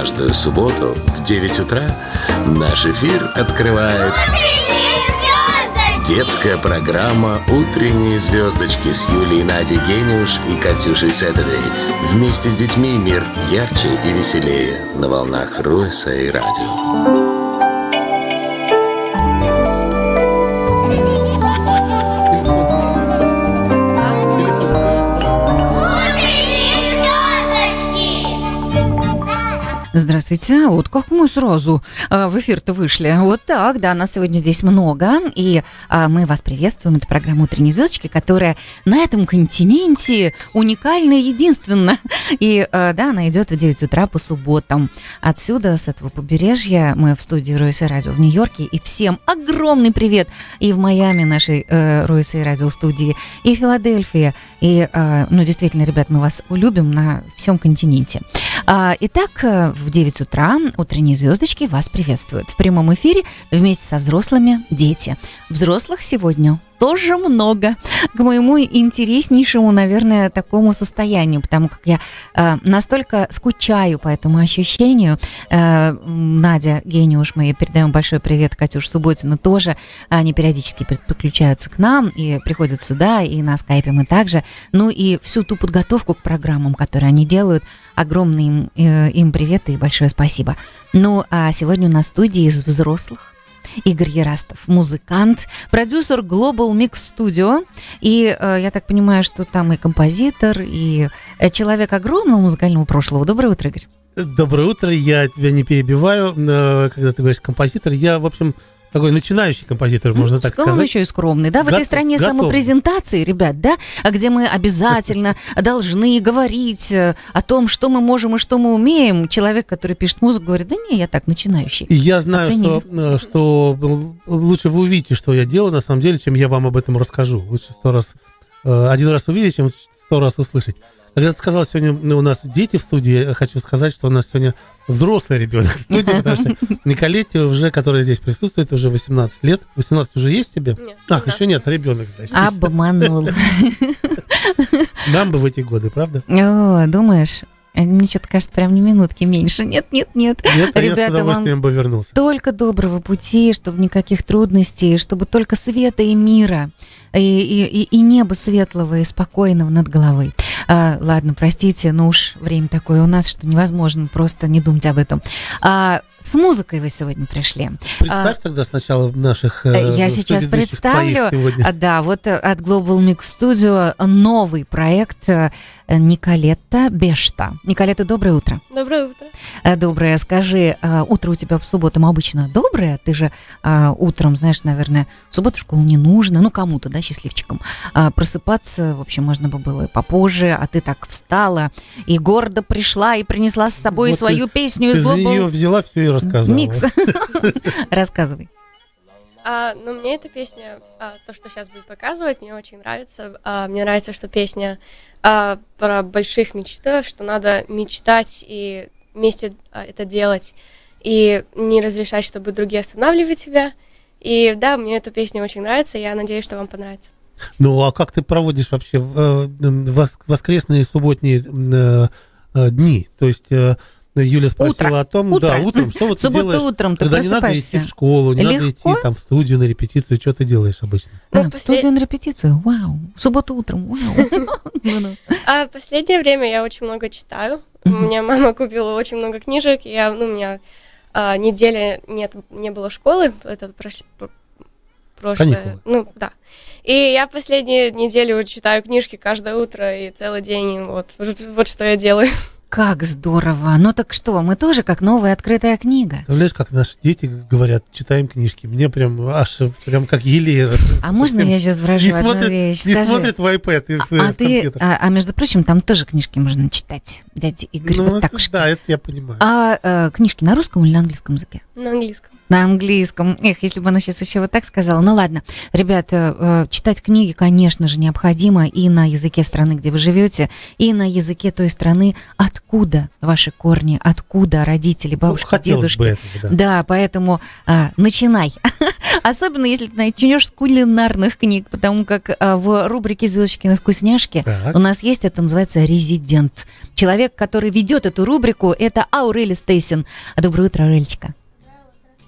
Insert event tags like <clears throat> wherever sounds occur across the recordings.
Каждую субботу в 9 утра наш эфир открывает детская программа «Утренние звездочки» с Юлией Надей Гениуш и Катюшей Сэттедей. Вместе с детьми мир ярче и веселее на волнах Руэса и радио. Здравствуйте. Вот как мы сразу э, в эфир-то вышли. Вот так, да, нас сегодня здесь много. И э, мы вас приветствуем. Это программа «Утренние звездочки», которая на этом континенте уникальна и единственна. И, э, да, она идет в 9 утра по субботам. Отсюда, с этого побережья, мы в студии Ройса Радио в Нью-Йорке. И всем огромный привет и в Майами нашей э, Ройса и Радио студии, и в Филадельфии. И, э, ну, действительно, ребят, мы вас любим на всем континенте. А, итак, в 9 утра утренние звездочки вас приветствуют. В прямом эфире вместе со взрослыми дети. Взрослых сегодня тоже много. К моему интереснейшему, наверное, такому состоянию, потому как я э, настолько скучаю по этому ощущению. Э, Надя, гениуш, мы передаем большой привет Катюш Субботина тоже. Они периодически подключаются к нам и приходят сюда, и на скайпе мы также. Ну и всю ту подготовку к программам, которые они делают, огромный им, э, им привет и большое спасибо. Ну, а сегодня у нас студии из взрослых Игорь Ярастов, музыкант, продюсер Global Mix Studio. И э, я так понимаю, что там и композитор, и э, человек огромного музыкального прошлого. Доброе утро, Игорь. Доброе утро, я тебя не перебиваю, э, когда ты говоришь композитор. Я, в общем, такой начинающий композитор, можно ну, так сказать. Он еще и скромный, да? В этой стране готов. самопрезентации, ребят, да? А где мы обязательно <laughs> должны говорить э, о том, что мы можем и что мы умеем. Человек, который пишет музыку, говорит, да не, я так начинающий. Я знаю, что, э, что лучше вы увидите, что я делаю, на самом деле, чем я вам об этом расскажу. Лучше сто раз, э, один раз увидеть, чем сто раз услышать. Когда ты сказал, сегодня у нас дети в студии, я хочу сказать, что у нас сегодня взрослый ребенок в студии, потому что Николете уже, которая здесь присутствует, уже 18 лет. 18 уже есть тебе? Нет. Ах, еще нет, ребенок, значит. Обманул. Нам бы в эти годы, правда? О, думаешь? Мне что-то кажется, прям не минутки меньше. Нет, нет, нет. Нет, а Ребята, я с удовольствием бы вернулся. Только доброго пути, чтобы никаких трудностей, чтобы только света и мира, и, и, и неба светлого и спокойного над головой. А, ладно, простите, но уж время такое у нас, что невозможно просто не думать об этом. А, с музыкой вы сегодня пришли. Представь а, тогда сначала наших... Э, Я сейчас представлю. А, да, вот э, от Global Mix Studio новый проект э, Николетта Бешта. Николетта, доброе утро. Доброе утро. Доброе. Скажи, утро у тебя в субботу обычно доброе? Ты же утром, знаешь, наверное, в субботу в школу не нужно, ну, кому-то, да, счастливчикам. Просыпаться, в общем, можно бы было попозже, а ты так встала и гордо пришла и принесла с собой вот свою ты, песню из Global... Ты ее взяла все и рассказала. Микс. <laughs> Рассказывай. А, ну, мне эта песня, а, то, что сейчас будет показывать, мне очень нравится. А, мне нравится, что песня а, про больших мечтах, что надо мечтать и вместе а, это делать, и не разрешать, чтобы другие останавливали тебя. И да, мне эта песня очень нравится, и я надеюсь, что вам понравится. Ну, а как ты проводишь вообще э, воскресные субботние э, э, дни? То есть Юля спросила Утро. о том, Утро. да, утром, что вот ты делаешь, утром ты когда не надо идти в школу, не Легко? надо идти там в студию на репетицию, что ты делаешь обычно? А, в студию на репетицию, вау, в субботу утром, вау. <laughs> <laughs> А последнее время я очень много читаю, у меня мама <laughs> купила очень много книжек, я, ну, у меня а, неделя нет, не было школы, это прошлое, ну, да. И я последнюю неделю читаю книжки каждое утро и целый день, вот, вот что я делаю. Как здорово! Ну так что, мы тоже как новая открытая книга. Представляешь, как наши дети говорят, читаем книжки. Мне прям аж прям как еле. А можно я сейчас вражу не одну смотрит, вещь? Не Скажи, смотрит в iPad и а, в, а, ты, а, а между прочим, там тоже книжки можно читать, дядя Игорь. Ну, вот так да, это я понимаю. А, а книжки на русском или на английском языке? На английском на английском. Эх, если бы она сейчас еще вот так сказала. Ну ладно, ребята, э, читать книги, конечно же, необходимо и на языке страны, где вы живете, и на языке той страны, откуда ваши корни, откуда родители, бабушки, ну, дедушки. Бы этого, да. да, поэтому а, начинай. <laughs> Особенно, если ты начнешь с кулинарных книг, потому как а, в рубрике «Звездочкины вкусняшки» Так. у нас есть, это называется «Резидент». Человек, который ведет эту рубрику, это Аурели Стейсин. Доброе утро, Аурельчика.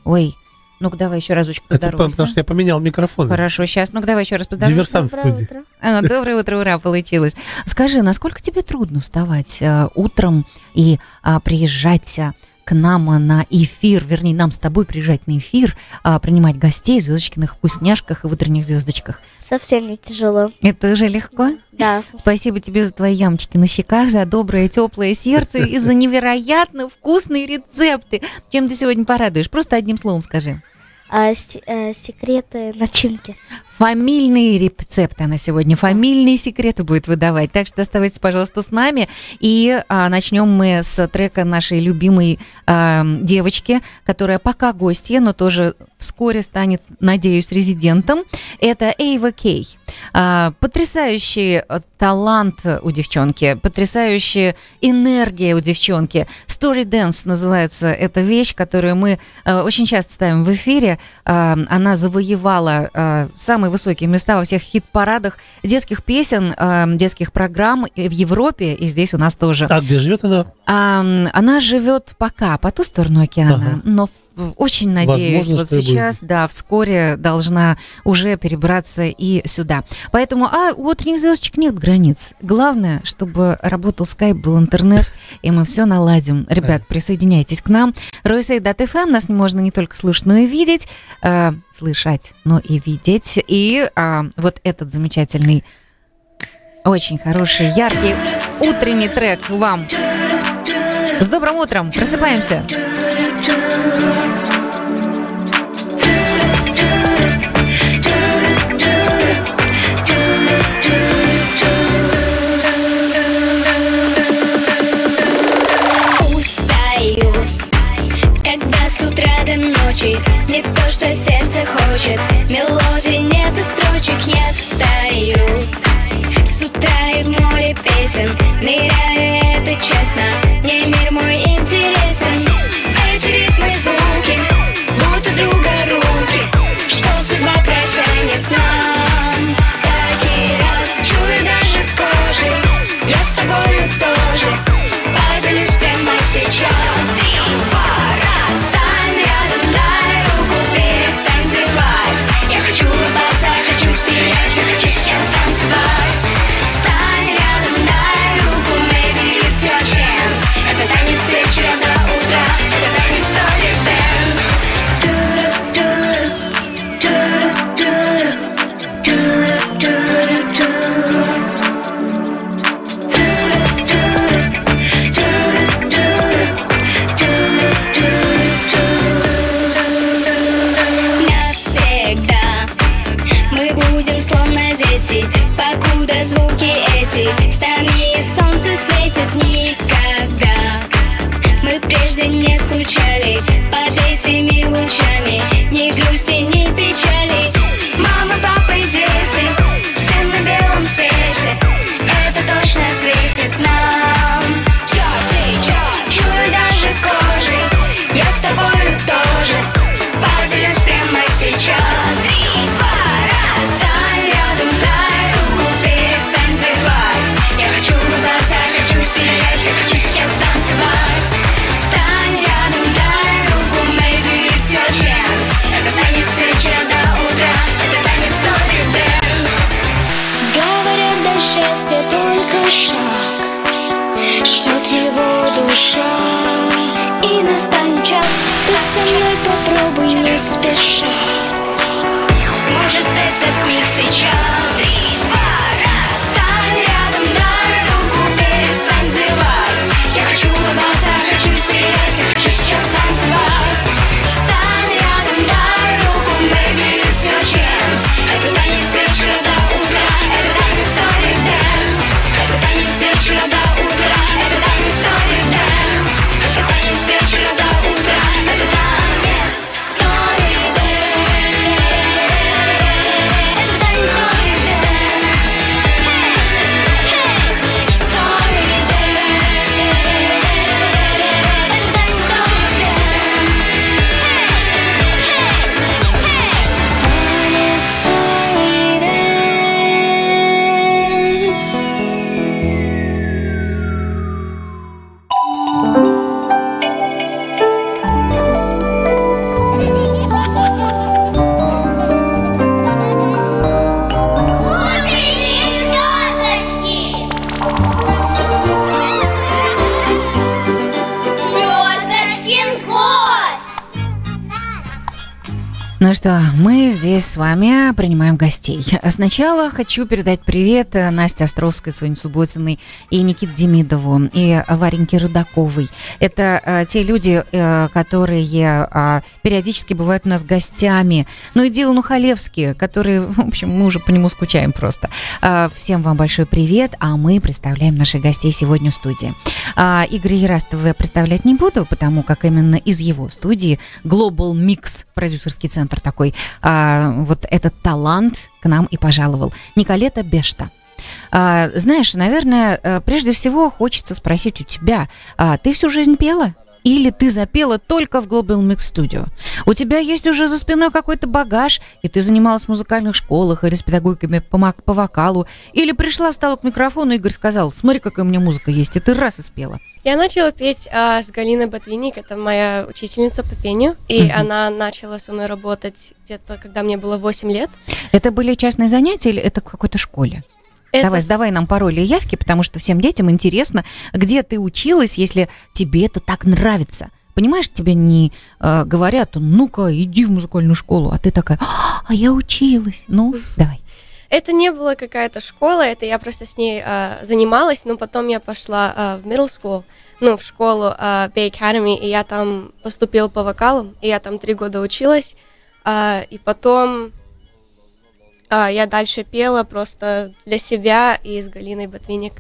Ой, ну-ка давай еще разочек Это потому, поздоровайся. что я поменял микрофон. Хорошо, сейчас, ну-ка давай еще раз поздоровайся. Диверсант в студии. А, Доброе утро, ура, получилось. Скажи, насколько тебе трудно вставать э, утром и а, приезжать а, к нам а, на эфир, вернее, нам с тобой приезжать на эфир, а, принимать гостей в звездочкиных вкусняшках и утренних звездочках? Совсем не тяжело. Это уже легко? Да. Спасибо тебе за твои ямочки на щеках, за доброе, теплое сердце и за невероятно вкусные рецепты. Чем ты сегодня порадуешь? Просто одним словом скажи. А, с- э, секреты начинки. Фамильные рецепты она сегодня, фамильные секреты будет выдавать. Так что оставайтесь, пожалуйста, с нами. И а, начнем мы с трека нашей любимой а, девочки, которая пока гостья, но тоже вскоре станет, надеюсь, резидентом. Это Эйва Кей. А, потрясающий э, талант у девчонки, потрясающая энергия у девчонки. Story Dance называется эта вещь, которую мы э, очень часто ставим в эфире. А, она завоевала э, самые высокие места во всех хит-парадах детских песен, э, детских программ в Европе, и здесь у нас тоже. А где живет она? А, она живет пока по ту сторону океана, Ага. но в- очень надеюсь, Возможно, вот сейчас, да, вскоре должна уже перебраться и сюда. Поэтому, а у утренних звездочек нет границ. Главное, чтобы работал скайп, был интернет, и мы все наладим. Ребят, присоединяйтесь к нам. Ройсей.фм нас можно не только слушать, но и видеть, э, слышать, но и видеть. И а, вот этот замечательный, очень хороший, яркий утренний трек вам с добрым утром! Просыпаемся! shine. Что, мы здесь с вами принимаем гостей. Сначала хочу передать привет э, Насте Островской, Соне Субботиной и Никите Демидову, и Вареньке Рудаковой. Это э, те люди, э, которые э, периодически бывают у нас гостями. Ну и Дилану Халевски, который, в общем, мы уже по нему скучаем просто. Э, всем вам большой привет, а мы представляем наших гостей сегодня в студии. Э, Игоря Ярастова я представлять не буду, потому как именно из его студии Global Mix, продюсерский центр такой, а, вот этот талант к нам и пожаловал. Николета Бешта. А, знаешь, наверное, э, прежде всего хочется спросить у тебя, а, ты всю жизнь пела? Или ты запела только в Global Mix Studio? У тебя есть уже за спиной какой-то багаж, и ты занималась в музыкальных школах или с педагогиками по, по вокалу? Или пришла, встала к микрофону, Игорь сказал, смотри, какая у меня музыка есть, и ты раз и спела. Я начала петь а, с Галиной Ботвинник, это моя учительница по пению, и Мгм. она начала со мной работать где-то, когда мне было 8 лет. Это были частные занятия или это в какой-то школе? Это Давай, сдавай нам пароли и явки, потому что всем детям интересно, где ты училась, если тебе это так нравится. Понимаешь, тебе не э, говорят, ну-ка, иди в музыкальную школу, а ты такая, а я училась. Ну, давай. Это не была какая-то школа, это я просто с ней а, занималась, но потом я пошла а, в middle school, ну, в школу а, Bay Academy, и я там поступила по вокалу, и я там три года училась, а, и потом а, я дальше пела просто для себя и с Галиной Ботвинник.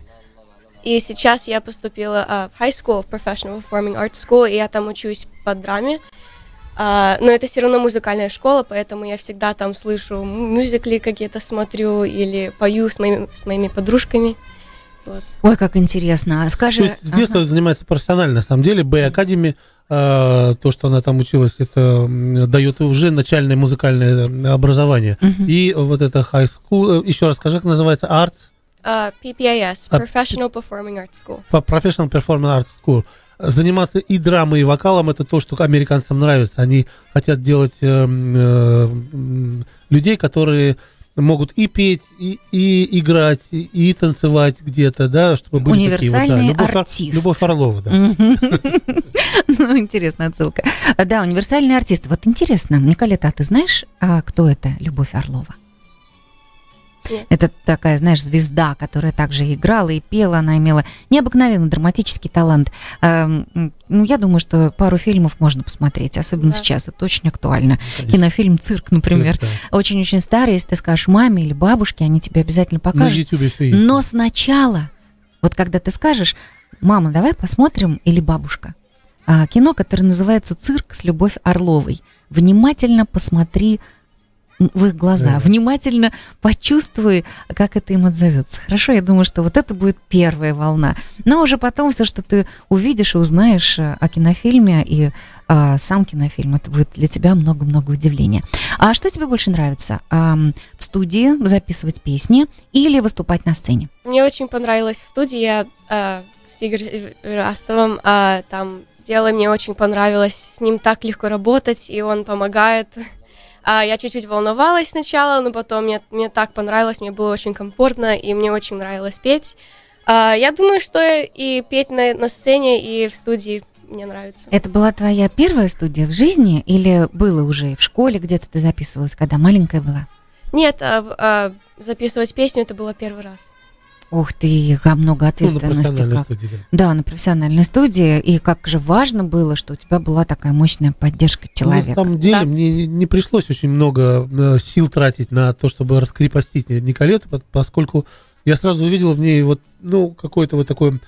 И сейчас я поступила а, в high school, в Professional Performing Arts School, и я там учусь по драме. А, но это все равно музыкальная школа, поэтому я всегда там слышу мюзикли какие-то смотрю или пою с моими, с моими подружками. Ой, как интересно. А Скажи... То есть с детства ага. занимается профессионально, на самом деле. Б Академи, э, то, что она там училась, это дает уже начальное музыкальное образование. Мгм. И вот это high school, э, еще раз скажи, как называется, arts, А, PPIS, А, Professional Performing Arts School. Professional Performing Arts School. Заниматься и драмой, и вокалом это то, что американцам нравится. Они хотят делать э, э, людей, которые могут и петь, и, и играть, и, и танцевать где-то, да, чтобы были такие вот, да, Универсальный Любовь, Ор- артист. Любовь Орлова, да. <laughs> Ну, интересная отсылка. Да, универсальный артист. Вот интересно, Николета, а ты знаешь, а, кто это Любовь Орлова? Это такая, знаешь, звезда, которая также играла и пела. Она имела необыкновенный драматический талант. Эм, Ну, я думаю, что пару фильмов можно посмотреть, особенно Да. сейчас. Это очень актуально. Конечно. Кинофильм «Цирк», например. Да. Очень-очень старый. Если ты скажешь маме или бабушке, они тебе обязательно На покажут. Есть. Но сначала, вот когда ты скажешь, мама, давай посмотрим, или бабушка, а, кино, которое называется «Цирк с Любовь Орловой». Внимательно посмотри в их глаза, Да. внимательно почувствуй, как это им отзовется. Хорошо, я думаю, что вот это будет первая волна. Но уже потом все, что ты увидишь и узнаешь э, о кинофильме и а, сам кинофильм, это будет для тебя много-много удивления. А что тебе больше нравится? Ам, в студии записывать песни или выступать на сцене? Мне очень понравилось в студии, я а, с Игорем Растовым а, там дело мне очень понравилось, с ним так легко работать, и он помогает. А, я чуть-чуть волновалась сначала, но потом мне, мне так понравилось, мне было очень комфортно, и мне очень нравилось петь. А, я думаю, что и петь на, на сцене, и в студии мне нравится. Это была твоя первая студия в жизни или было уже в школе где-то ты записывалась, когда маленькая была? Нет, а, а, записывать песню это было первый раз. Ух ты, как много Ну, на ответственности. профессиональной как. студии, да. Да, на профессиональной студии. И как же важно было, что у тебя была такая мощная поддержка Ну, человека. на самом деле Да. мне не, пришлось очень много э, сил тратить на то, чтобы раскрепостить Николету, по- поскольку я сразу увидел в ней вот, ну, какое-то вот такое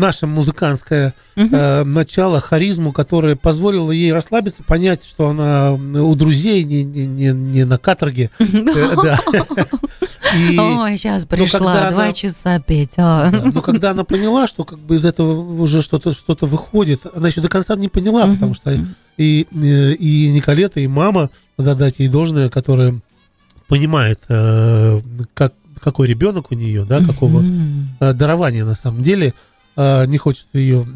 наше музыкантское Мгм. э, начало, харизму, которое позволило ей расслабиться, понять, что она у друзей не, не, не, не на каторге. <laughs> Э, да. <laughs> И- Ой, сейчас пришла, когда два она- часа петь. а. Да, Но когда она поняла, что как бы из этого уже что-то что выходит, она еще до конца не поняла, Мгм. потому что и, э, и Николета, и мама, надо дать ей должное, которая понимает, э, как, какой ребенок у нее, да, какого э, дарования на самом деле. Э, Не хочется ее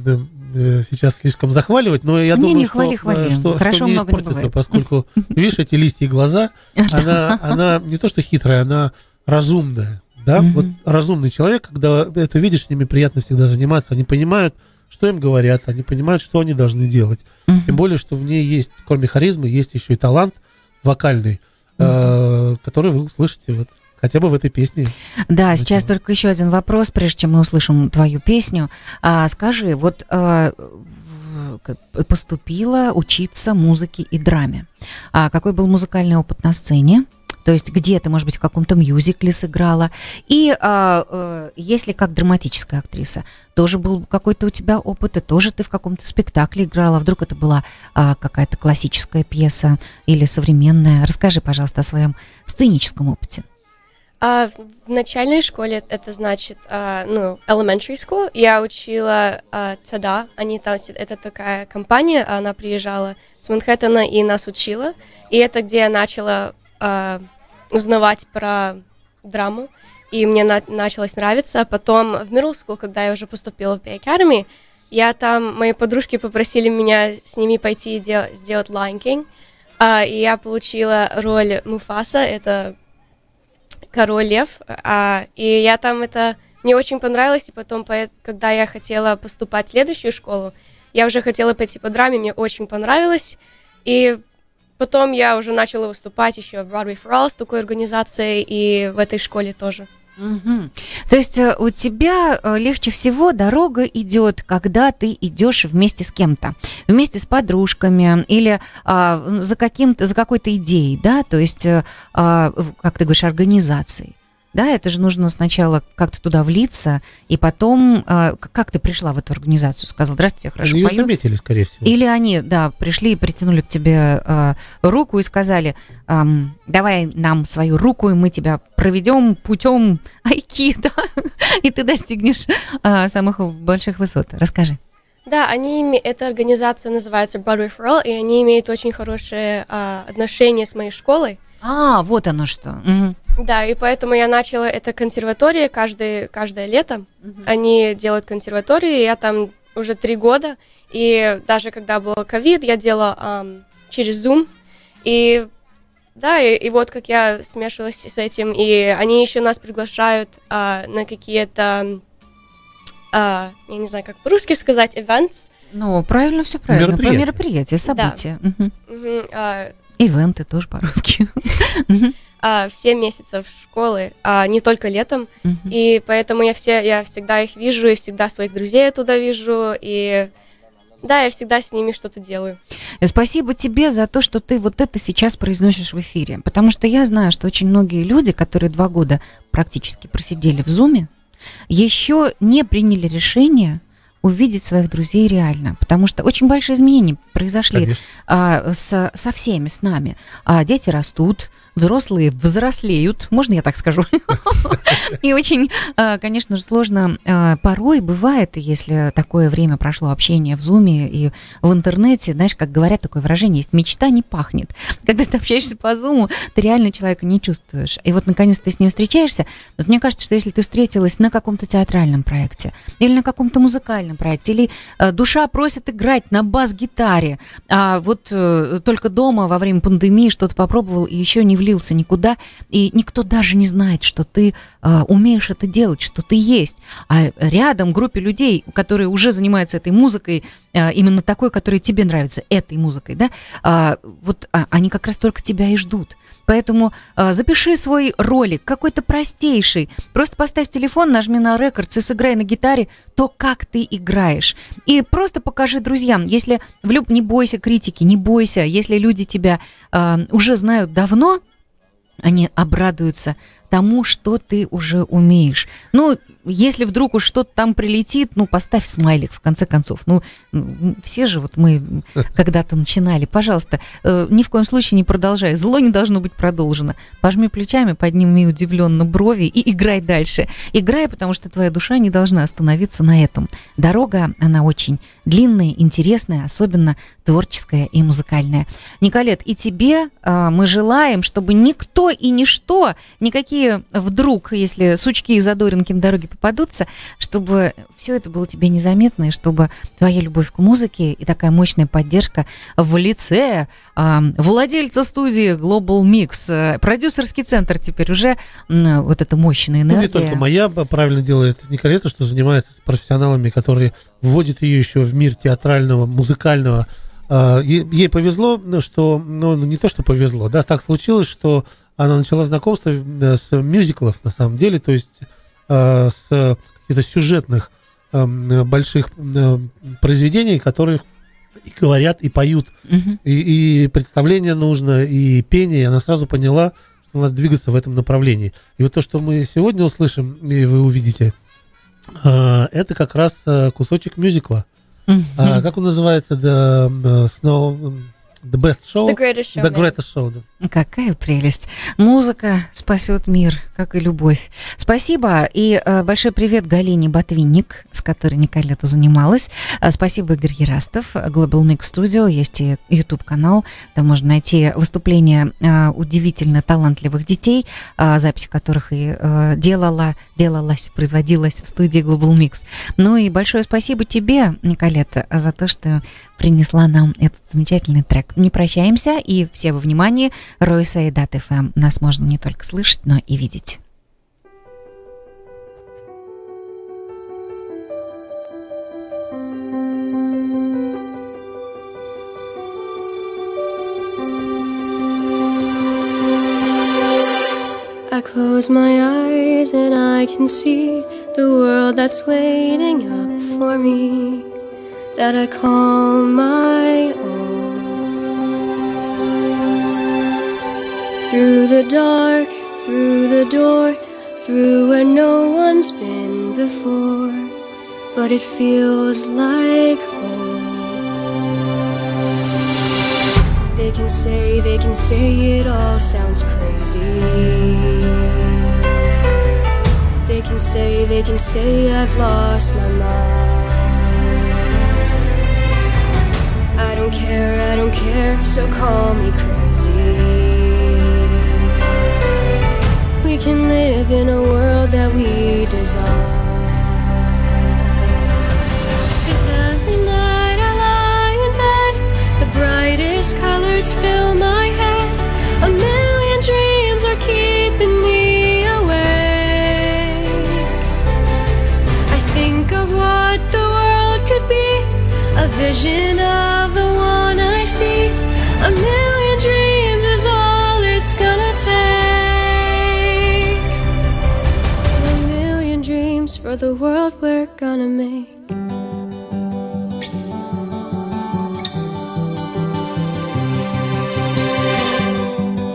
э, сейчас слишком захваливать, но я Не, думаю, не что, хвали, э, хвали. что, Хорошо что не много не испортится, бывает. поскольку, <laughs> видишь, эти листья и глаза, она, она не то что хитрая, она разумная. Да? Вот разумный человек, когда это видишь, с ними приятно всегда заниматься. Они понимают, что им говорят, они понимают, что они должны делать. Тем более, что в ней есть, кроме харизмы, есть еще и талант вокальный, э, который вы услышите вот хотя бы в этой песне. Да, сейчас только еще один вопрос, прежде чем мы услышим твою песню. А, скажи, вот а, в- поступила учиться музыке и драме. А какой был музыкальный опыт на сцене? То есть где ты, может быть, в каком-то мюзикле сыграла? И а, э, если как драматическая актриса, тоже был какой-то у тебя опыт, и тоже ты в каком-то спектакле играла? Вдруг это была а, какая-то классическая пьеса или современная? Расскажи, пожалуйста, о своем сценическом опыте. А в, начальной школе это значит, а, ну, elementary school, я учила а, ТАДА, они там, это такая компания, она приезжала с Манхэттена и нас учила, и это где я начала а, узнавать про драму, и мне на- началось нравиться. Потом в middle school, когда я уже поступила в Bay Academy, я там, мои подружки попросили меня с ними пойти и дел- сделать Lion King, а, и я получила роль Муфаса, это король лев, а, и я там это мне очень понравилось, и потом, когда я хотела поступать в следующую школу, я уже хотела пойти по драме, мне очень понравилось, и потом я уже начала выступать еще в Broadway for All с такой организацией, и в этой школе тоже. Мгм. То есть э, у тебя э, легче всего дорога идет, когда ты идешь вместе с кем-то, вместе с подружками или а, за каким-то, за какой-то идеей, да, то есть, э, а, как ты говоришь, организацией. Да, это же нужно сначала как-то туда влиться, и потом, э, как ты пришла в эту организацию, сказал, здравствуйте, я хорошо Они ее пою. заметили, скорее всего. Или они, да, пришли и притянули к тебе э, руку и сказали, ам, давай нам свою руку, и мы тебя проведем путем айкидо, <laughs> и ты достигнешь э, самых больших высот. Расскажи. Да, они, эта организация называется Broadway for All, и они имеют очень хорошие а, отношения с моей школой. А, вот оно что. Мгм. Да, и поэтому я начала это консерватория каждый, каждое лето. Они делают консерваторию, и я там уже три года. И даже когда был ковид, я делала ам, через Zoom. И да, и, и вот как я смешивалась с этим. И они еще нас приглашают а, на какие-то, а, я не знаю, как по-русски сказать, events. Ну, правильно, все правильно. Про Мероприятия. мероприятия, события. Мгм. Мгм, а, Ивенты тоже по-русски. а, все месяцев школы, а не только летом. И поэтому я все, я всегда их вижу, и всегда своих друзей туда вижу, и да, я всегда с ними что-то делаю. И Спасибо тебе за то, что ты вот это сейчас произносишь в эфире. Потому что я знаю, что очень многие люди, которые два года практически просидели в Зуме, еще не приняли решение увидеть своих друзей реально. Потому что очень большие изменения произошли а, с- со всеми, с нами. А, дети растут, взрослые взрослеют, можно я так скажу? И очень, а, конечно же, сложно а, порой бывает, если такое время прошло общение в Зуме и в интернете, знаешь, как говорят, такое выражение есть, мечта не пахнет. Когда ты общаешься по Зуму, ты реально человека не чувствуешь. И вот, наконец, ты с ним встречаешься. Вот мне кажется, что если ты встретилась на каком-то театральном проекте или на каком-то музыкальном проекте, или э, душа просит играть на бас-гитаре, а вот э, только дома во время пандемии что-то попробовал и еще не влился никуда, и никто даже не знает, что ты э, умеешь это делать, что ты есть. А рядом группе людей, которые уже занимаются этой музыкой, э, именно такой, которая тебе нравится, этой музыкой, да, а, вот а, они как раз только тебя и ждут. Поэтому э, запиши свой ролик, какой-то простейший. Просто поставь телефон, нажми на рекордс и сыграй на гитаре то, как ты играешь. И просто покажи друзьям. Если в не бойся критики, не бойся. Если люди тебя э, уже знают давно, они обрадуются тому, что ты уже умеешь. Ну, если вдруг уж что-то там прилетит, ну, поставь смайлик, в конце концов. Ну, все же вот мы <laughs> когда-то начинали. Пожалуйста, э, ни в коем случае не продолжай. Зло не должно быть продолжено. Пожми плечами, подними удивленно брови и играй дальше. Играй, потому что твоя душа не должна остановиться на этом. Дорога, она очень длинная, интересная, особенно творческая и музыкальная. Николет, и тебе э, мы желаем, чтобы никто и ничто, никакие вдруг, если сучки и задоринки на дороге попадутся, чтобы все это было тебе незаметно, и чтобы твоя любовь к музыке и такая мощная поддержка в лице э, владельца студии Global Mix, э, продюсерский центр теперь уже м, вот эта мощная энергия. Ну, не только моя б- правильно делает Николета, что занимается с профессионалами, которые вводят ее еще в мир театрального, музыкального А, е- ей повезло, ну, что, ну, не то, что повезло, да, так случилось, что она начала знакомство э, с мюзиклов, на самом деле, то есть э, с каких-то сюжетных эм, больших э, произведений, которые и говорят, и поют, Мгм. и, и представление нужно, и пение, и она сразу поняла, что надо двигаться в этом направлении. И вот то, что мы сегодня услышим, и вы увидите, это как раз кусочек мюзикла. Мгм. А, как он называется? The, Snow, the Best Show? The Greatest The Showman. Greatest Show, да. Какая прелесть. Музыка спасет мир, как и любовь. Спасибо. И э, большой привет Галине Ботвинник, с которой Николета занималась. Э, спасибо, Игорь Ярастов. Global Mix Studio. Есть и YouTube-канал. Там можно найти выступления э, удивительно талантливых детей, э, запись которых и э, делала, делалась, производилась в студии Global Mix. Ну и большое спасибо тебе, Николета, за то, что принесла нам этот замечательный трек. Не прощаемся, и все во внимании. Ройса и Дат ФМ. Нас можно не только слышать, но и видеть. I close my eyes and I can see the world that's waiting up for me that I call my own. Through the dark, through the door, through where no one's been before, but it feels like home. They can say, they can say it all sounds crazy. They can say, they can say I've lost my mind. I don't care, I don't care, so call me crazy. We can live in a world that we. Cause every night I lie in bed, the brightest colors fill my head. A million dreams are keeping me awake. I think of what the world could be, a vision of the one I see. A million for the world we're gonna make.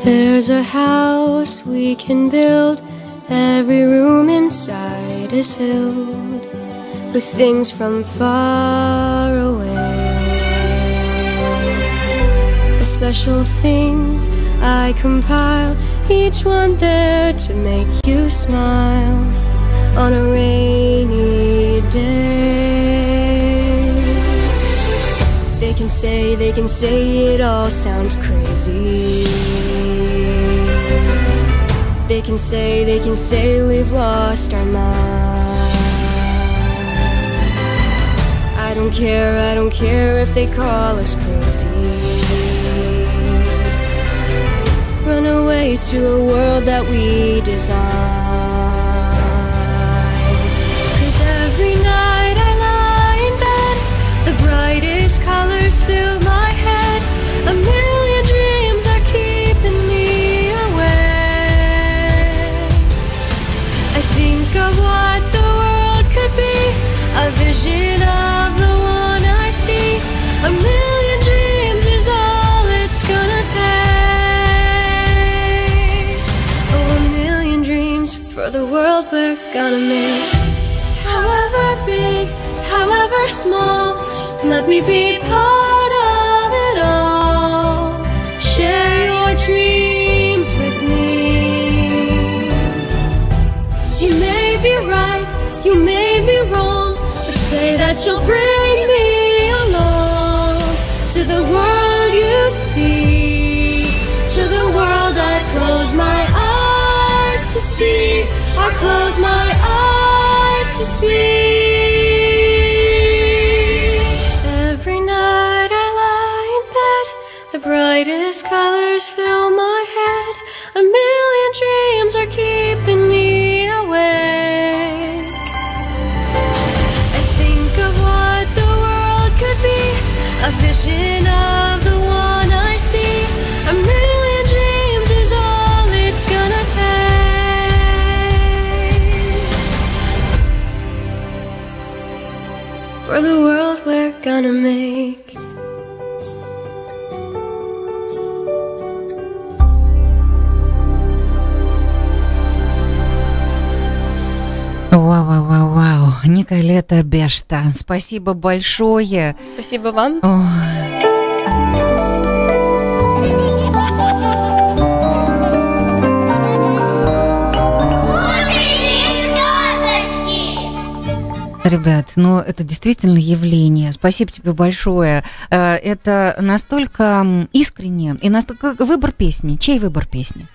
There's a house we can build, every room inside is filled with things from far away. The special things I compile, each one there to make you smile on a rainy day. They can say, they can say it all sounds crazy. They can say, they can say we've lost our minds. I don't care, I don't care if they call us crazy. Run away to a world that we design. World we're gonna make. However big, however small, let me be part of it all. Share your dreams with me. You may be right, you may be wrong, but say that you'll bring I close my eyes to see. Every night I lie in bed, the brightest colors fill my head. A million dreams are keeping me awake. I think of what the world could be, a vision gonna make. Вау-вау-вау-вау. Николета Бешта, спасибо большое. Спасибо вам. Ой. Ребят, ну это действительно явление. Спасибо тебе большое. Э, Это настолько искренне и настолько выбор песни. Чей выбор песни?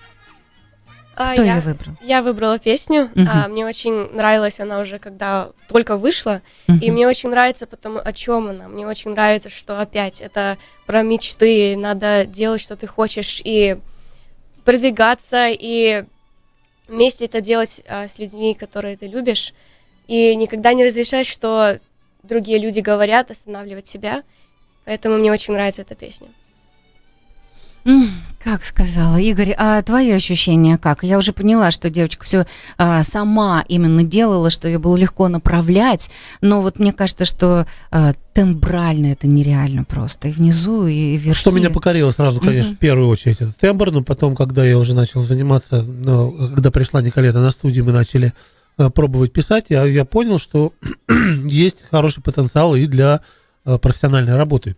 А, Кто я, ее выбрал? я выбрала песню. Мгм. а, мне очень нравилась она уже, когда только вышла. И Мгм. мне очень нравится, потому о чем она. Мне очень нравится, что опять это про мечты. Надо делать, что ты хочешь, и продвигаться, и вместе это делать а, с людьми, которые ты любишь. И никогда не разрешать, что другие люди говорят, останавливать себя. Поэтому мне очень нравится эта песня. Как сказала Игорь, а твои ощущения как? Я уже поняла, что девочка все сама именно делала, что ее было легко направлять, но вот мне кажется, что а, тембрально это нереально просто. И внизу, и вверху. Что меня покорило сразу, конечно, Мгм. в первую очередь, это тембр, но потом, когда я уже начал заниматься, ну, когда пришла Николета на студию, мы начали пробовать писать, я, я понял, что <clears throat> есть хороший потенциал и для э, профессиональной работы,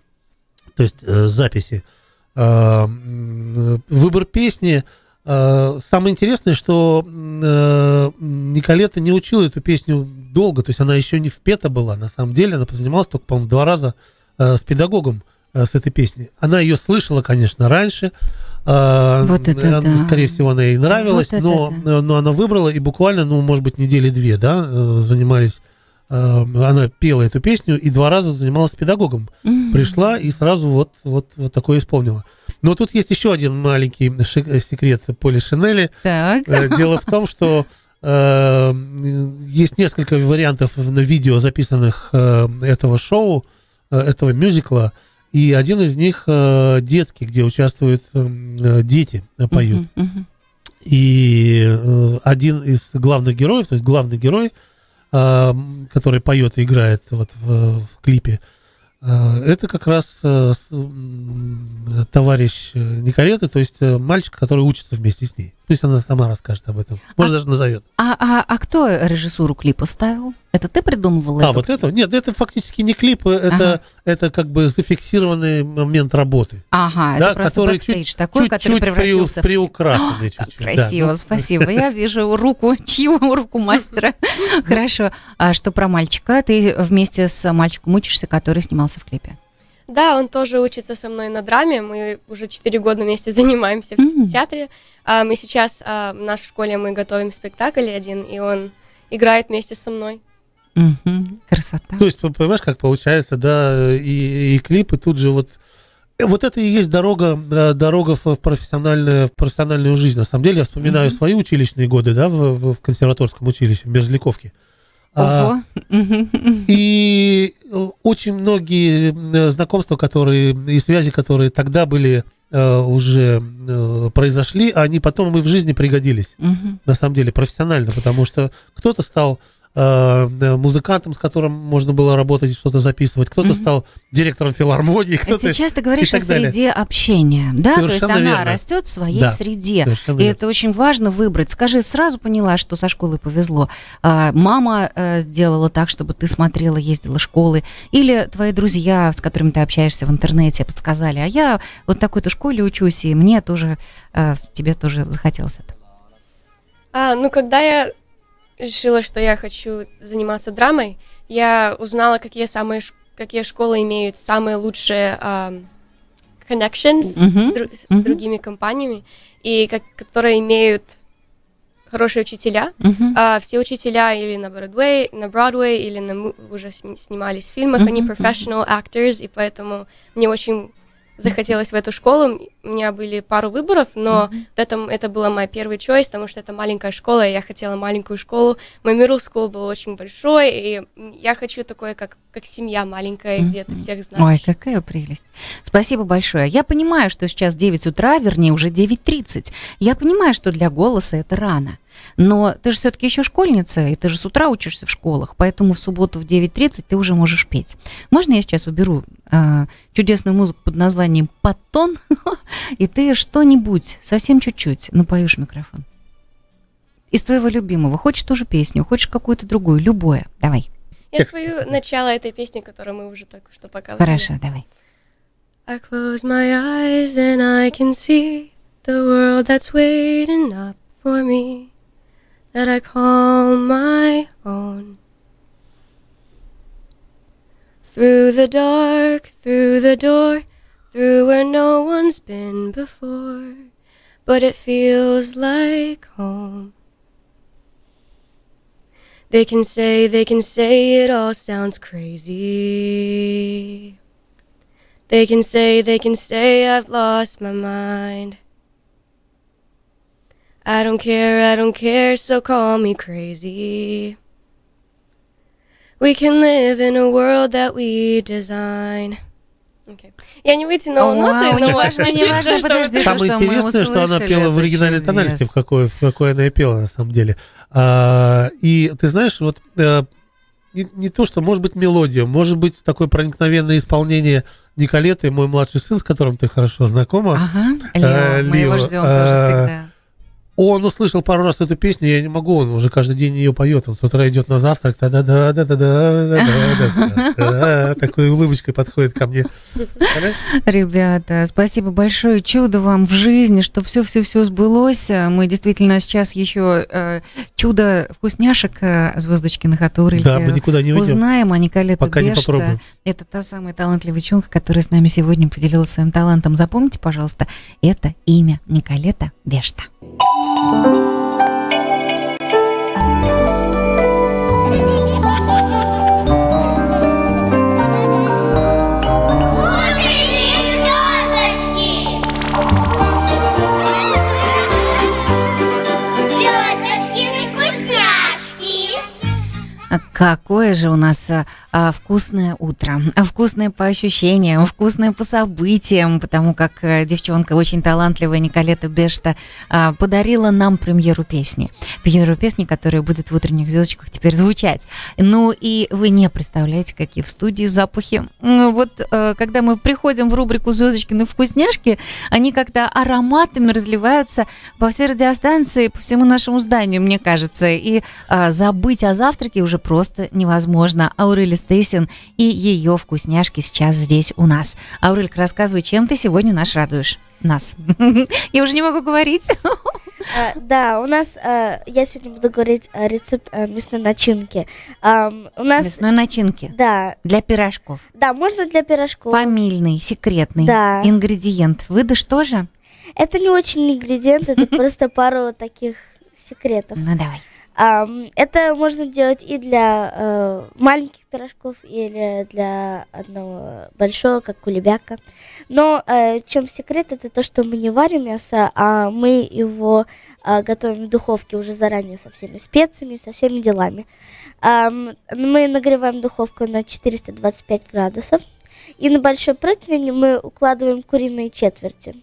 то есть э, записи. Э, Выбор песни. э, Самое интересное, что э, Николета не учила эту песню долго, то есть она еще не впета была, на самом деле, она позанималась только, по-моему, два раза э, с педагогом э, с этой песней. Она ее слышала, конечно, раньше. Э, Вот это она, да. Скорее всего, она ей нравилась, Вот но, э, но она выбрала и буквально, ну, может быть, недели две, да, э, занимались. э, Она пела эту песню и два раза занималась педагогом. М. Пришла и сразу вот, вот, вот такое исполнила. Но тут есть еще один маленький секрет Поли Шинели. Так. Э, Дело в том, что э, есть несколько вариантов на видео, записанных э, этого шоу, э, этого мюзикла, и один из них э, детский, где участвуют э, дети, э, поют. Мгм, мгм. И э, один из главных героев, то есть главный герой, э, который поет и играет вот в, в клипе, э, это как раз э, товарищ э, Николеты, то есть э, мальчик, который учится вместе с ней. Пусть она сама расскажет об этом. Может, А- даже назовет. А, а, а кто режиссуру клипа ставил? Это ты придумывал? А, это? вот это? Нет, это фактически не клип, э, это, Ага. это как бы зафиксированный момент работы. Ага, да, это просто который бэкстейдж чуть- такой, который чуть-чуть превратился приу- в приукрашенный <gasps> чуть-чуть. да. красиво, Ну, спасибо. Я вижу руку, <laughs> чью руку мастера. <laughs> Хорошо. А что про мальчика? Ты вместе с мальчиком учишься, который снимался в клипе. Да, он тоже учится со мной на драме. Мы уже 4 года вместе <laughs> занимаемся в театре. А, мы сейчас а, в нашей школе мы готовим спектакль один, и он играет вместе со мной. Мгм. Красота. То есть, понимаешь, как получается, да, и, и клипы тут же вот... э, Вот это и есть дорога, э, дорога в, профессиональную, в профессиональную жизнь. На самом деле, я вспоминаю свои училищные годы, да, в, в- консерваторском училище в Мерзляковке. А, Ого. И очень многие э, знакомства, которые и связи, которые тогда были уже произошли, они потом и в жизни пригодились Мгм. на самом деле профессионально, потому что кто-то стал музыкантом, с которым можно было работать и что-то записывать, кто-то Мгм. стал директором филармонии, кто-то... Сейчас ты говоришь о так далее. среде общения, да? То есть Совершенно она верно. растет в своей Да. среде. Совершенно И верно. это очень важно выбрать. Скажи, сразу поняла, что со школой повезло. А, Мама э, сделала так, чтобы ты смотрела, ездила в школы, или твои друзья, с которыми ты общаешься в интернете, подсказали, а я вот в такой-то школе учусь, и мне тоже, э, тебе тоже захотелось это. А, ну, когда я решила, что я хочу заниматься драмой, я узнала, какие самые какие школы имеют самые лучшие ам, connections Мгм. с, дру- с Мгм. другими компаниями, и как, которые имеют хорошие учителя. Мгм. А, все учителя или на Бродвей, на Бродвей, или на, уже снимались в фильмах, они Мгм, professional actors, и поэтому мне очень захотелось в эту школу. У меня были пару выборов, но Мгм. это, это была моя первый choice, потому что это маленькая школа, и я хотела маленькую школу. Мой middle school был очень большой, и я хочу такое, как, как семья маленькая, где ты всех знаешь. Ой, какая прелесть. Спасибо большое. Я понимаю, что сейчас 9 утра, вернее, уже 9.30. Я понимаю, что для голоса это рано. Но ты же все-таки еще школьница, и ты же с утра учишься в школах, поэтому в субботу в 9.30 ты уже можешь петь. Можно я сейчас уберу а, чудесную музыку под названием «Подтон», <laughs> и ты что-нибудь, совсем чуть-чуть, напоешь микрофон? Из твоего любимого. Хочешь ту же песню, хочешь какую-то другую, любое. Давай. Я спою начало этой песни, которую мы уже только что показывали. Хорошо, давай. I close my eyes and I can see the world that's waiting up for me that I call my own. Through the dark, through the door, through where no one's been before, but it feels like home. They can say, they can say it all sounds crazy. They can say, they can say I've lost my mind. I don't care, I don't care, so call me crazy. We can live in a world that we design. Okay. Я не вытянула ноты, Вау, но не важно, не чуть-чуть, важно, подожди. Самое что, интересное, что она пела в это оригинальной тональности, в какой, в какой она и пела, на самом деле. А, и ты знаешь, вот э, не, не то, что может быть мелодия, может быть такое проникновенное исполнение Николеты, мой младший сын, с которым ты хорошо знакома. Ага, Э, Лео, мы его Лео, ждем тоже э, всегда. Он услышал пару раз эту песню, я не могу, он уже каждый день ее поет. Он с утра идет на завтрак, та да да да да да да такой улыбочкой подходит ко мне. Ребята, спасибо большое. Чудо вам в жизни, что все-все-все сбылось. Мы действительно сейчас еще э, чудо вкусняшек э, звездочкиных от Уральки Да, мы никуда не узнаем, а Николета Пока не попробуем. Это та самая талантливая девчонка, которая с нами сегодня поделилась своим талантом. Запомните, пожалуйста, это имя Николета Бешта. Какое же у нас а, а, вкусное утро. А, Вкусное по ощущениям, вкусное по событиям, потому как а, девчонка очень талантливая Николета Бешта а, подарила нам премьеру песни. Премьеру песни, которая будет в утренних звездочках теперь звучать. Ну и вы не представляете, какие в студии запахи. Ну, Вот э, когда мы приходим в рубрику «Звездочкины вкусняшки», они как-то ароматами разливаются по всей радиостанции, по всему нашему зданию, мне кажется. И а, забыть о завтраке уже просто невозможно. Аурели Стейсин и ее вкусняшки сейчас здесь у нас. Аурелька, рассказывай, чем ты сегодня нас радуешь? Нас. <laughs> Я уже не могу говорить. А, да, у нас, а, я сегодня буду говорить о рецепт а, мясной начинки. Ам, у нас, Мясной начинки да, для пирожков. да, можно для пирожков. Фамильный, секретный Да. ингредиент. Выдашь тоже? Это не очень ингредиент, это <laughs> просто пару таких секретов. Ну, давай. Это можно делать и для э, маленьких пирожков, или для одного большого, как кулебяка. Но э, в чем секрет, это то, что мы не варим мясо, а мы его а, готовим в духовке уже заранее со всеми специями, со всеми делами. Ам, мы нагреваем духовку на 425 градусов, и на большой противень мы укладываем куриные четверти.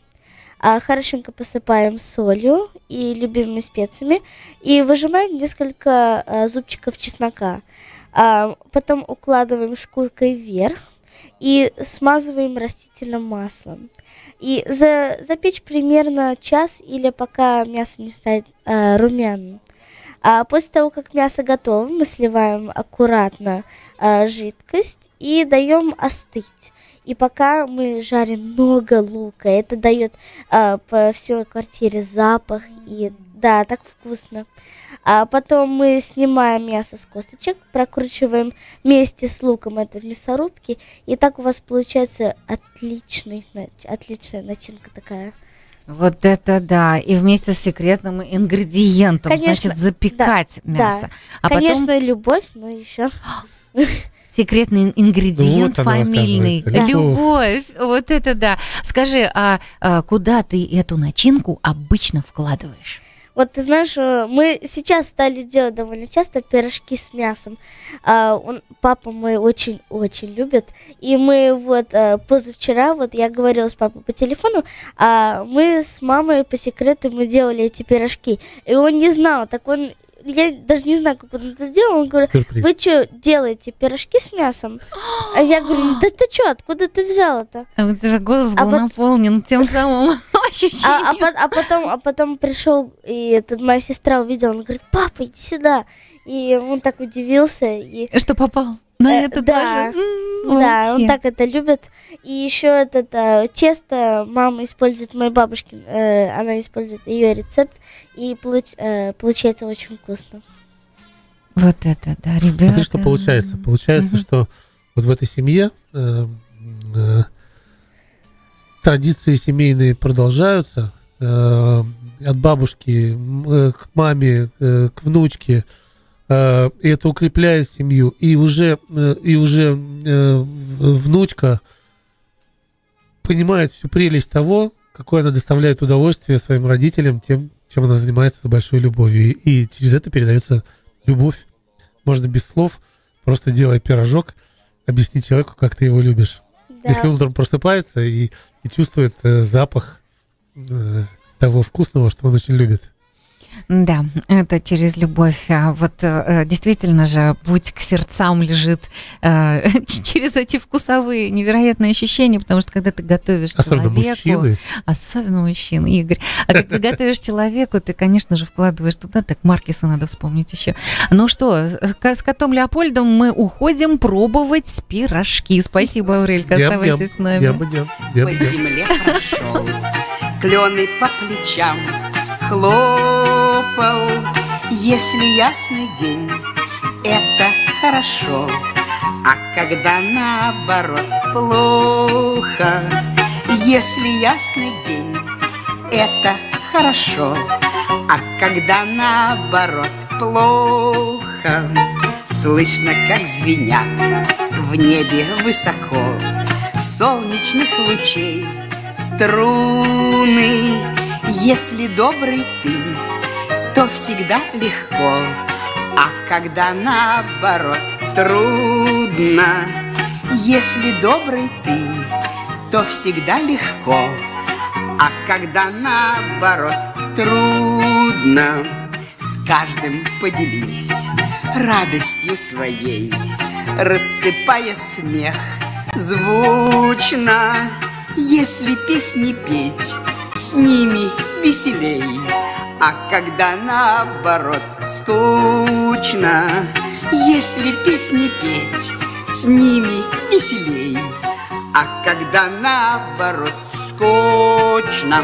А, хорошенько посыпаем солью и любимыми специями и выжимаем несколько а, зубчиков чеснока. А, потом укладываем шкуркой вверх и смазываем растительным маслом. И за, запечь примерно час или пока мясо не станет румяным. А после того, как мясо готово, мы сливаем аккуратно жидкость и даем остыть. И пока мы жарим много лука, это дает а, по всей квартире запах и да, так вкусно. А потом мы снимаем мясо с косточек, прокручиваем вместе с луком это в мясорубке, и так у вас получается отличный, отличная начинка такая. Вот это да. И вместе с секретным ингредиентом, Конечно, значит, запекать да. мясо. А потом Конечно, любовь, но еще <gasps> секретный ингредиент Вот фамильный. оказывается, Любовь. Вот это да. Скажи, а, а куда ты эту начинку обычно вкладываешь? Вот ты знаешь, э, мы сейчас стали делать довольно часто пирожки с мясом. А, он, папа мой очень-очень любит. И мы вот э, позавчера, вот я говорила с папой по телефону, а мы с мамой по секрету мы делали эти пирожки. И он не знал, так он я даже не знаю, как он это сделал. Он говорит, Сюрприз. вы что, делаете пирожки с мясом? А я говорю, да ты что, откуда ты взял это? А у тебя голос А был вот- наполнен тем самым <laughs> <laughs> А, а, ощущением. по- а потом, а потом пришел, и тут моя сестра увидела, он говорит, папа, иди сюда. И он так удивился, и Что попал на Э, это да. тоже? М, да, он так это любит. И еще это э, тесто мама использует моей бабушки, э, она использует ее рецепт, и получ- э, получается очень вкусно. Вот это, да, ребята. Смотри, что получается. Получается, Мгм. что вот в этой семье э, э, традиции семейные продолжаются. э, от бабушки э, к маме, э, к внучке. Э, и это укрепляет семью. И уже, э, и уже э, внучка понимает всю прелесть того, какое она доставляет удовольствие своим родителям тем, чем она занимается с большой любовью. И, и через это передается любовь. Можно без слов, просто делая пирожок, объяснить человеку, как ты его любишь. Да. Если он утром просыпается и, и чувствует э, запах э, того вкусного, что он очень любит. Да, это через любовь. А вот э, действительно же путь к сердцам лежит э, <laughs> через эти вкусовые невероятные ощущения, потому что когда ты готовишь Особенно человеку, мужчины. особенно мужчин, Игорь, а когда ты готовишь человеку, ты, конечно же, вкладываешь туда, так Маркиса надо вспомнить еще. Ну что, э, с котом Леопольдом мы уходим пробовать пирожки. Спасибо, Аурелька, Ням-ням, оставайтесь с нами. ням-ням, по ням-ням. земле прошел, клены по плечам хлопал. Если ясный день, это хорошо, а когда наоборот плохо, если ясный день, это хорошо, а когда наоборот плохо, слышно, как звенят в небе высоко. Солнечных лучей струны. Если добрый ты, то всегда легко, а когда наоборот трудно, если добрый ты, то всегда легко, а когда наоборот трудно, с каждым поделись радостью своей, рассыпая смех звучно, если песни петь, с ними веселей. А когда наоборот скучно, если песни петь, с ними веселей. А когда наоборот скучно,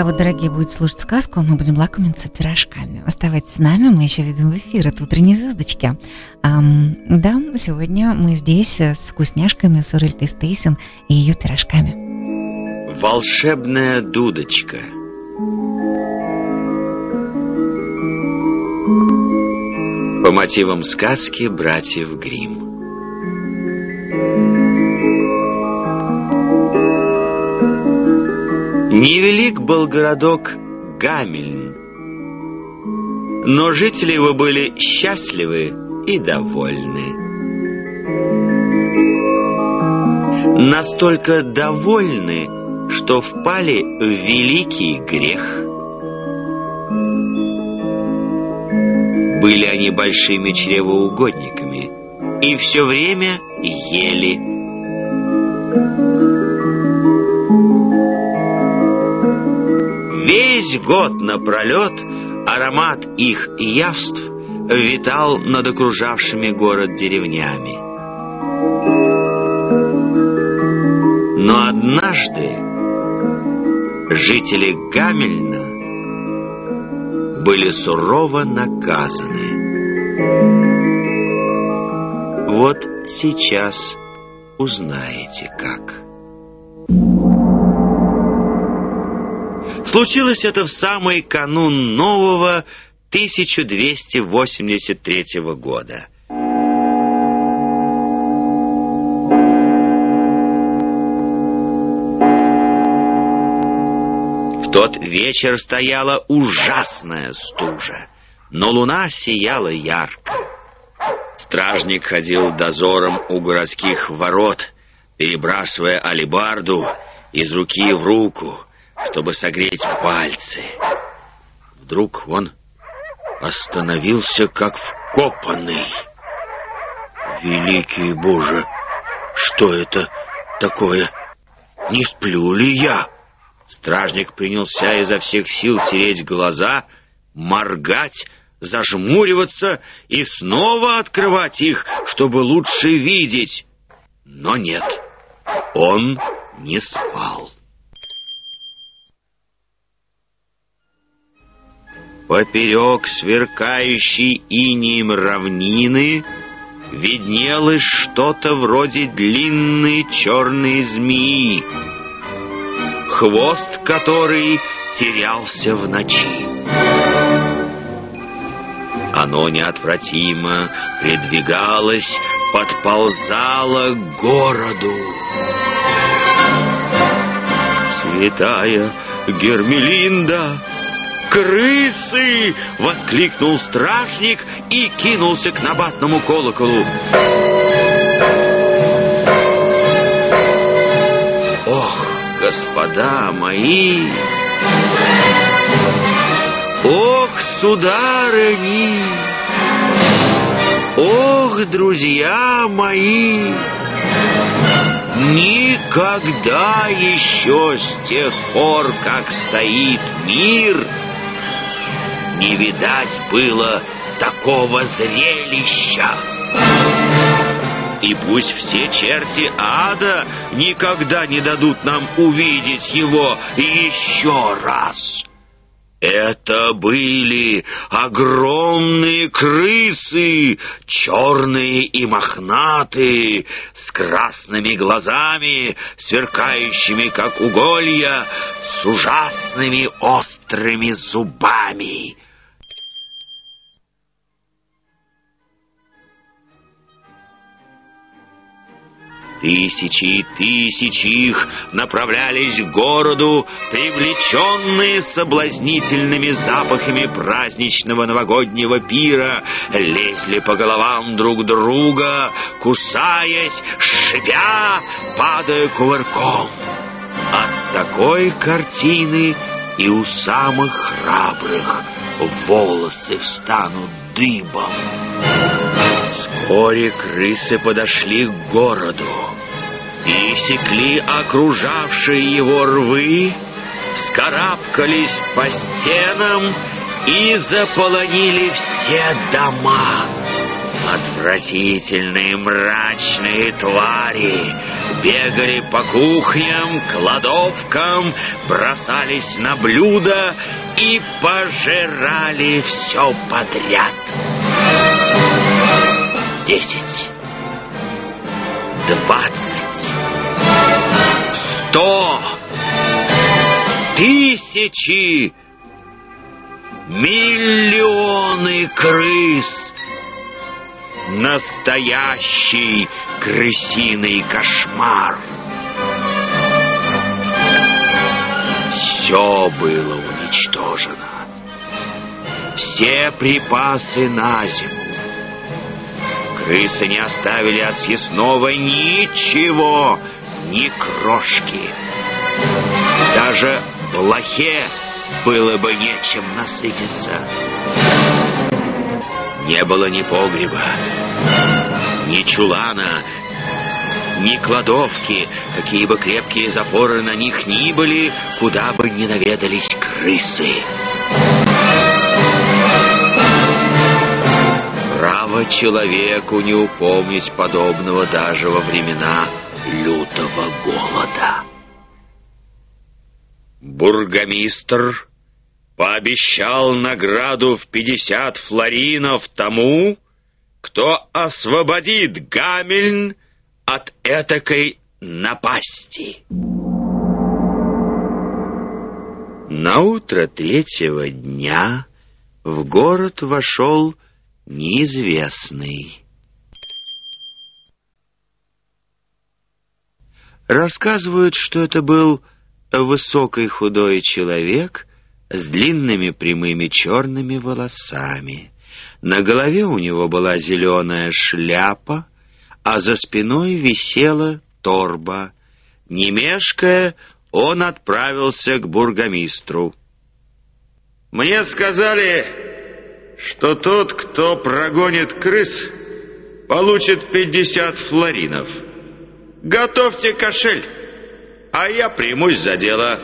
Пока вы, дорогие, будете слушать сказку, мы будем лакомиться пирожками. Оставайтесь с нами, мы еще видим в эфир от утренней звездочки. Ам, да, сегодня мы здесь э, с вкусняшками, с Урелькой Стейсин и ее пирожками. Волшебная дудочка. По мотивам сказки братьев Гримм. Невелик был городок Гамельн, но жители его были счастливы и довольны. Настолько довольны, что впали в великий грех. Были они большими чревоугодниками и все время ели. Весь год напролет аромат их явств витал над окружавшими город деревнями. Но однажды жители Гамельна были сурово наказаны. Вот сейчас узнаете как. Случилось это в самый канун нового 1283 года. В тот вечер стояла ужасная стужа, но луна сияла ярко. Стражник ходил дозором у городских ворот, перебрасывая алебарду из руки в руку, чтобы согреть пальцы. Вдруг он остановился, как вкопанный. Великий Боже, что это такое? Не сплю ли я? Стражник принялся изо всех сил тереть глаза, моргать, зажмуриваться и снова открывать их, чтобы лучше видеть. Но нет, он не спал. Поперек сверкающей инием равнины виднелось что-то вроде длинной черной змеи, хвост которой терялся в ночи. Оно неотвратимо придвигалось, подползало к городу. «Святая Гермелинда!» «Крысы!» — воскликнул стражник и кинулся к набатному колоколу. «Ох, господа мои! Ох, сударыни! Ох, друзья мои!» Никогда еще с тех пор, как стоит мир, не видать было такого зрелища. И пусть все черти ада никогда не дадут нам увидеть его еще раз. Это были огромные крысы, черные и мохнатые, с красными глазами, сверкающими, как уголья, с ужасными острыми зубами. Тысячи и тысячи их направлялись к городу, привлеченные соблазнительными запахами праздничного новогоднего пира, лезли по головам друг друга, кусаясь, шипя, падая кувырком. От такой картины и у самых храбрых волосы встанут дыбом. Вскоре крысы подошли к городу, пересекли окружавшие его рвы, вскарабкались по стенам и заполонили все дома. Отвратительные мрачные твари бегали по кухням, кладовкам, бросались на блюда и пожирали все подряд десять, двадцать, сто, тысячи, миллионы крыс. Настоящий крысиный кошмар. Все было уничтожено. Все припасы на зиму Крысы не оставили от съестного ничего, ни крошки. Даже блохе было бы нечем насытиться. Не было ни погреба, ни чулана, ни кладовки, какие бы крепкие запоры на них ни были, куда бы ни наведались крысы. Право человеку не упомнить подобного даже во времена лютого голода. Бургомистр пообещал награду в пятьдесят флоринов тому, кто освободит Гамельн от этакой напасти. На утро третьего дня в город вошел неизвестный. Рассказывают, что это был высокий худой человек с длинными прямыми черными волосами. На голове у него была зеленая шляпа, а за спиной висела торба. Не мешкая, он отправился к бургомистру. «Мне сказали, что тот, кто прогонит крыс, получит пятьдесят флоринов. Готовьте кошель, а я примусь за дело».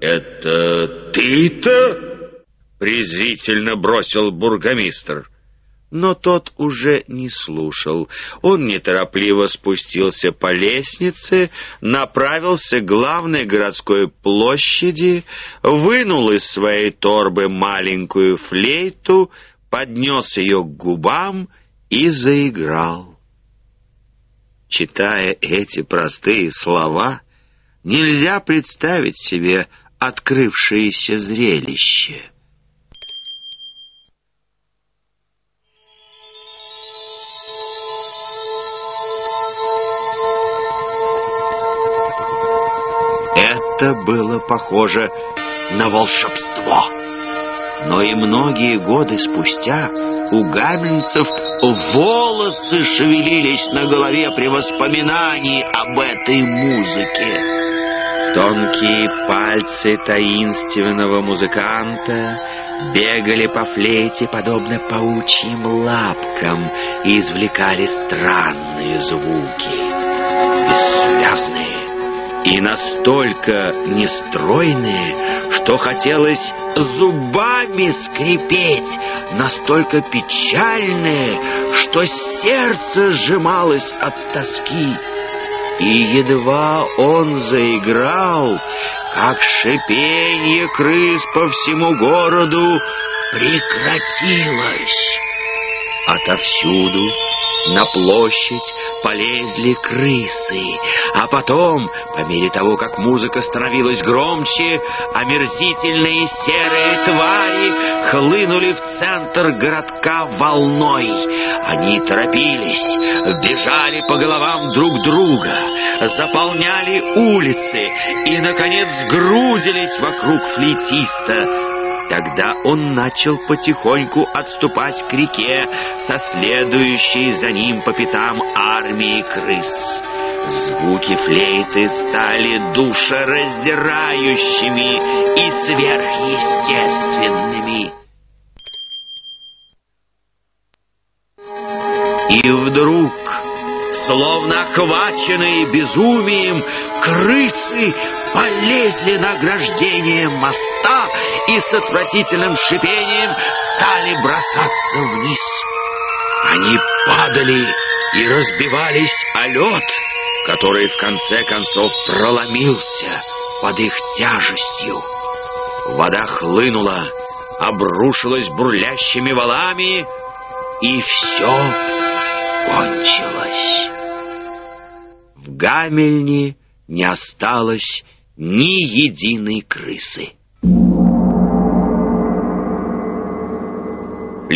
«Это ты-то?» — презрительно бросил бургомистр. Но тот уже не слушал. Он неторопливо спустился по лестнице, направился к главной городской площади, вынул из своей торбы маленькую флейту, поднес ее к губам и заиграл. Читая эти простые слова, нельзя представить себе открывшееся зрелище. Это было похоже на волшебство. Но и многие годы спустя у гамельцев волосы шевелились на голове при воспоминании об этой музыке. Тонкие пальцы таинственного музыканта бегали по флейте, подобно паучьим лапкам, и извлекали странные звуки, бессвязные и настолько нестройные, что хотелось зубами скрипеть, настолько печальные, что сердце сжималось от тоски. И едва он заиграл, как шипенье крыс по всему городу прекратилось. Отовсюду на площадь полезли крысы, а потом, по мере того, как музыка становилась громче, омерзительные серые твари хлынули в центр городка волной. Они торопились, бежали по головам друг друга, заполняли улицы и, наконец, сгрузились вокруг флейтиста. Тогда он начал потихоньку отступать к реке со следующей за ним по пятам армией крыс. Звуки флейты стали душераздирающими и сверхъестественными. И вдруг, словно охваченные безумием, крысы полезли на ограждение моста и с отвратительным шипением стали бросаться вниз. Они падали и разбивались о лед, который в конце концов проломился под их тяжестью. Вода хлынула, обрушилась бурлящими валами, и все кончилось. В Гамельне не осталось ни единой крысы.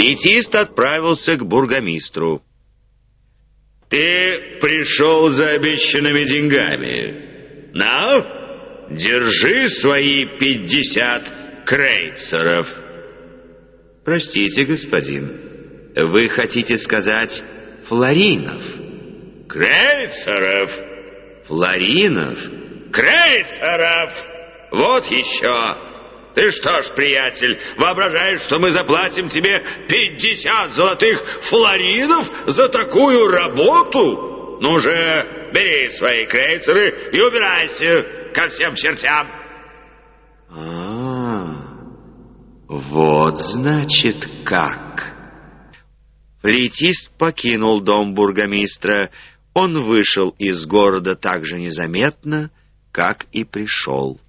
Летист отправился к бургомистру. «Ты пришел за обещанными деньгами. На, держи свои пятьдесят крейцеров». «Простите, господин, вы хотите сказать флоринов?» «Крейцеров!» «Флоринов?» «Крейцеров! Вот еще!» Ты что ж, приятель, воображаешь, что мы заплатим тебе пятьдесят золотых флоринов за такую работу? Ну же, бери свои крейцеры и убирайся ко всем чертям. А, вот значит как. Флейтист покинул дом бургомистра. Он вышел из города так же незаметно, как и пришел.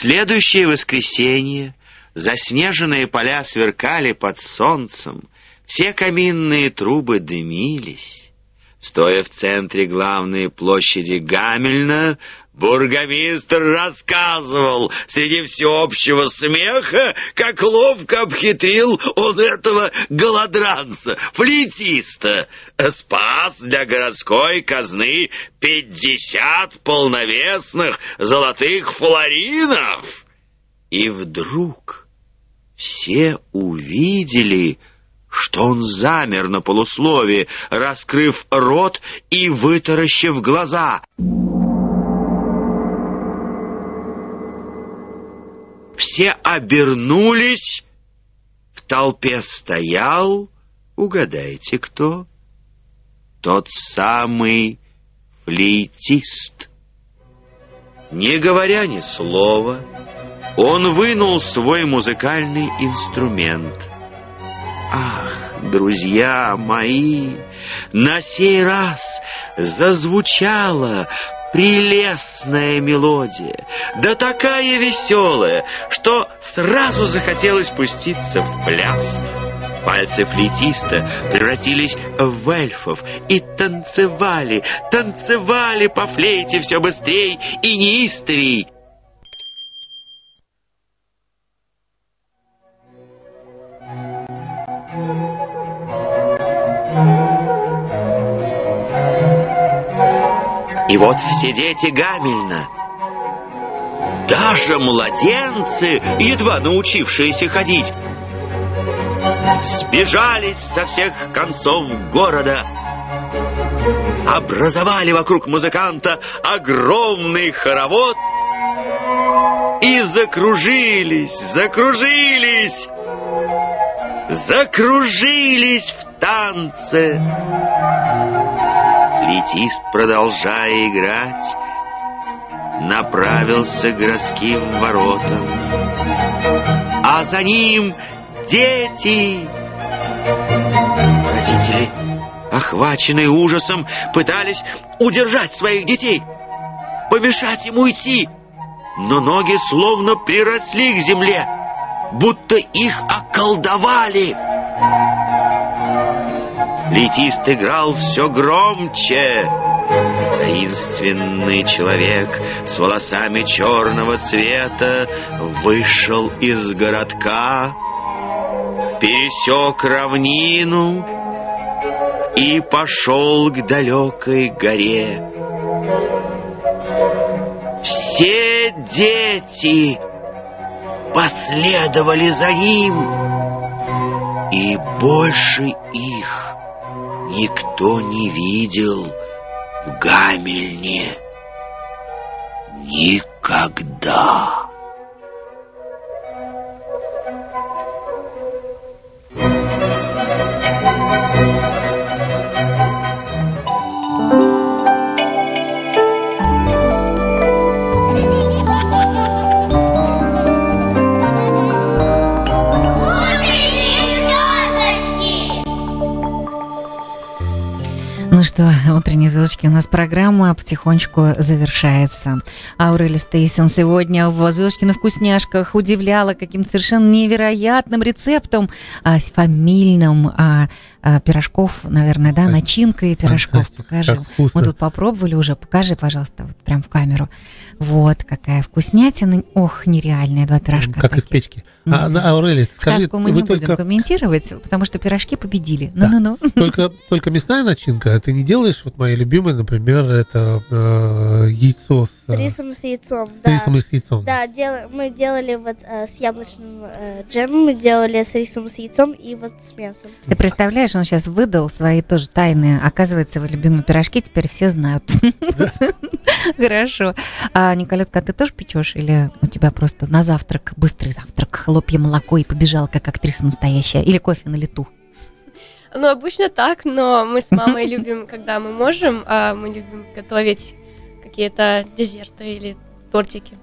Следующее воскресенье заснеженные поля сверкали под солнцем, все каминные трубы дымились. Стоя в центре главной площади Гамельна, бургомистр рассказывал среди всеобщего смеха, как ловко обхитрил он этого голодранца, флейтиста, спас для городской казны пятьдесят полновесных золотых флоринов. И вдруг все увидели, что он замер на полуслове, раскрыв рот и вытаращив глаза. Все обернулись, в толпе стоял, угадайте кто, тот самый флейтист. Не говоря ни слова, он вынул свой музыкальный инструмент. Ах, друзья мои, на сей раз зазвучала прелестная мелодия, да такая веселая, что сразу захотелось пуститься в пляс. Пальцы флейтиста превратились в эльфов и танцевали, танцевали по флейте все быстрей и неистовей. И вот все дети Гамельна, даже младенцы, едва научившиеся ходить, сбежались со всех концов города, образовали вокруг музыканта огромный хоровод и закружились, закружились, закружились в танце. Флейтист, продолжая играть, направился к городским воротам. А за ним дети! Родители, охваченные ужасом, пытались удержать своих детей, помешать им уйти, но ноги словно приросли к земле, будто их околдовали. Летист играл все громче. Таинственный человек с волосами черного цвета вышел из городка, пересек равнину и пошел к далекой горе. Все дети последовали за ним, и больше их никто не видел в Гамельне никогда. Ну что, утренние звездочки, у нас программа потихонечку завершается. Аурели Стейсон сегодня в «Звездочкино вкусняшках» удивляла каким-то совершенно невероятным рецептом а, фамильным а, а, пирожков, наверное, да, начинкой пирожков. Вкусно. Мы тут попробовали уже. Покажи, пожалуйста, вот прям в камеру. Вот какая вкуснятина. Ох, нереальные два пирожка. Как из такие. печки. А, на- Аурели, скажи, Сказку мы не будем только, комментировать, потому что пирожки победили. Да. Ну-ну-ну. только, только мясная начинка, а ты не делаешь, вот моя любимая, например, это э, яйцо с, С э, рисом с яйцом, с да. рисом и с яйцом. Да, дел- мы делали вот э, с яблочным э, джемом, мы делали с рисом с яйцом и вот с мясом. Ты представляешь, он сейчас выдал свои тоже тайны. Оказывается, его любимые пирожки теперь все знают. <laughs> Хорошо. А, Николетка, а ты тоже печешь? Или у тебя просто на завтрак, быстрый завтрак, хлопья молоко и побежала как актриса настоящая? Или кофе на лету? Ну, обычно так, но мы с мамой <laughs> любим, когда мы можем, а мы любим готовить какие-то десерты или тортики.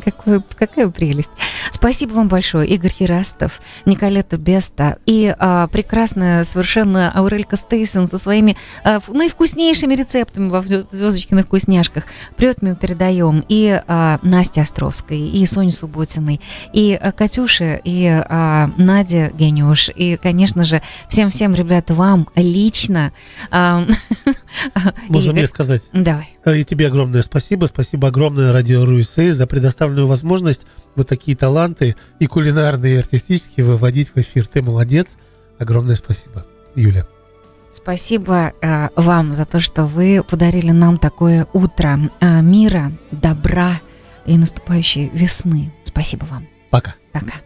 Какой, какая прелесть. Спасибо вам большое, Игорь Херастов, Николета Беста и а, прекрасная совершенно Аурелька Стейсон со своими а, наивкуснейшими рецептами во звездочкиных вкусняшках. Привет мы передаем и а, Насте Островской, и Соне Субботиной, и а, Катюше, и а, Наде Гениуш, и, конечно же, всем-всем, ребята, вам лично. а, <laughs> Можно Игорь, мне сказать? Давай. Э, И тебе огромное спасибо. Спасибо огромное Радио Руисей за предоставленную возможность вот такие таланты и кулинарные, и артистические выводить в эфир. Ты молодец. Огромное спасибо, Юля. Спасибо э, вам за то, что вы подарили нам такое утро э, мира, добра и наступающей весны. Спасибо вам. Пока. Пока.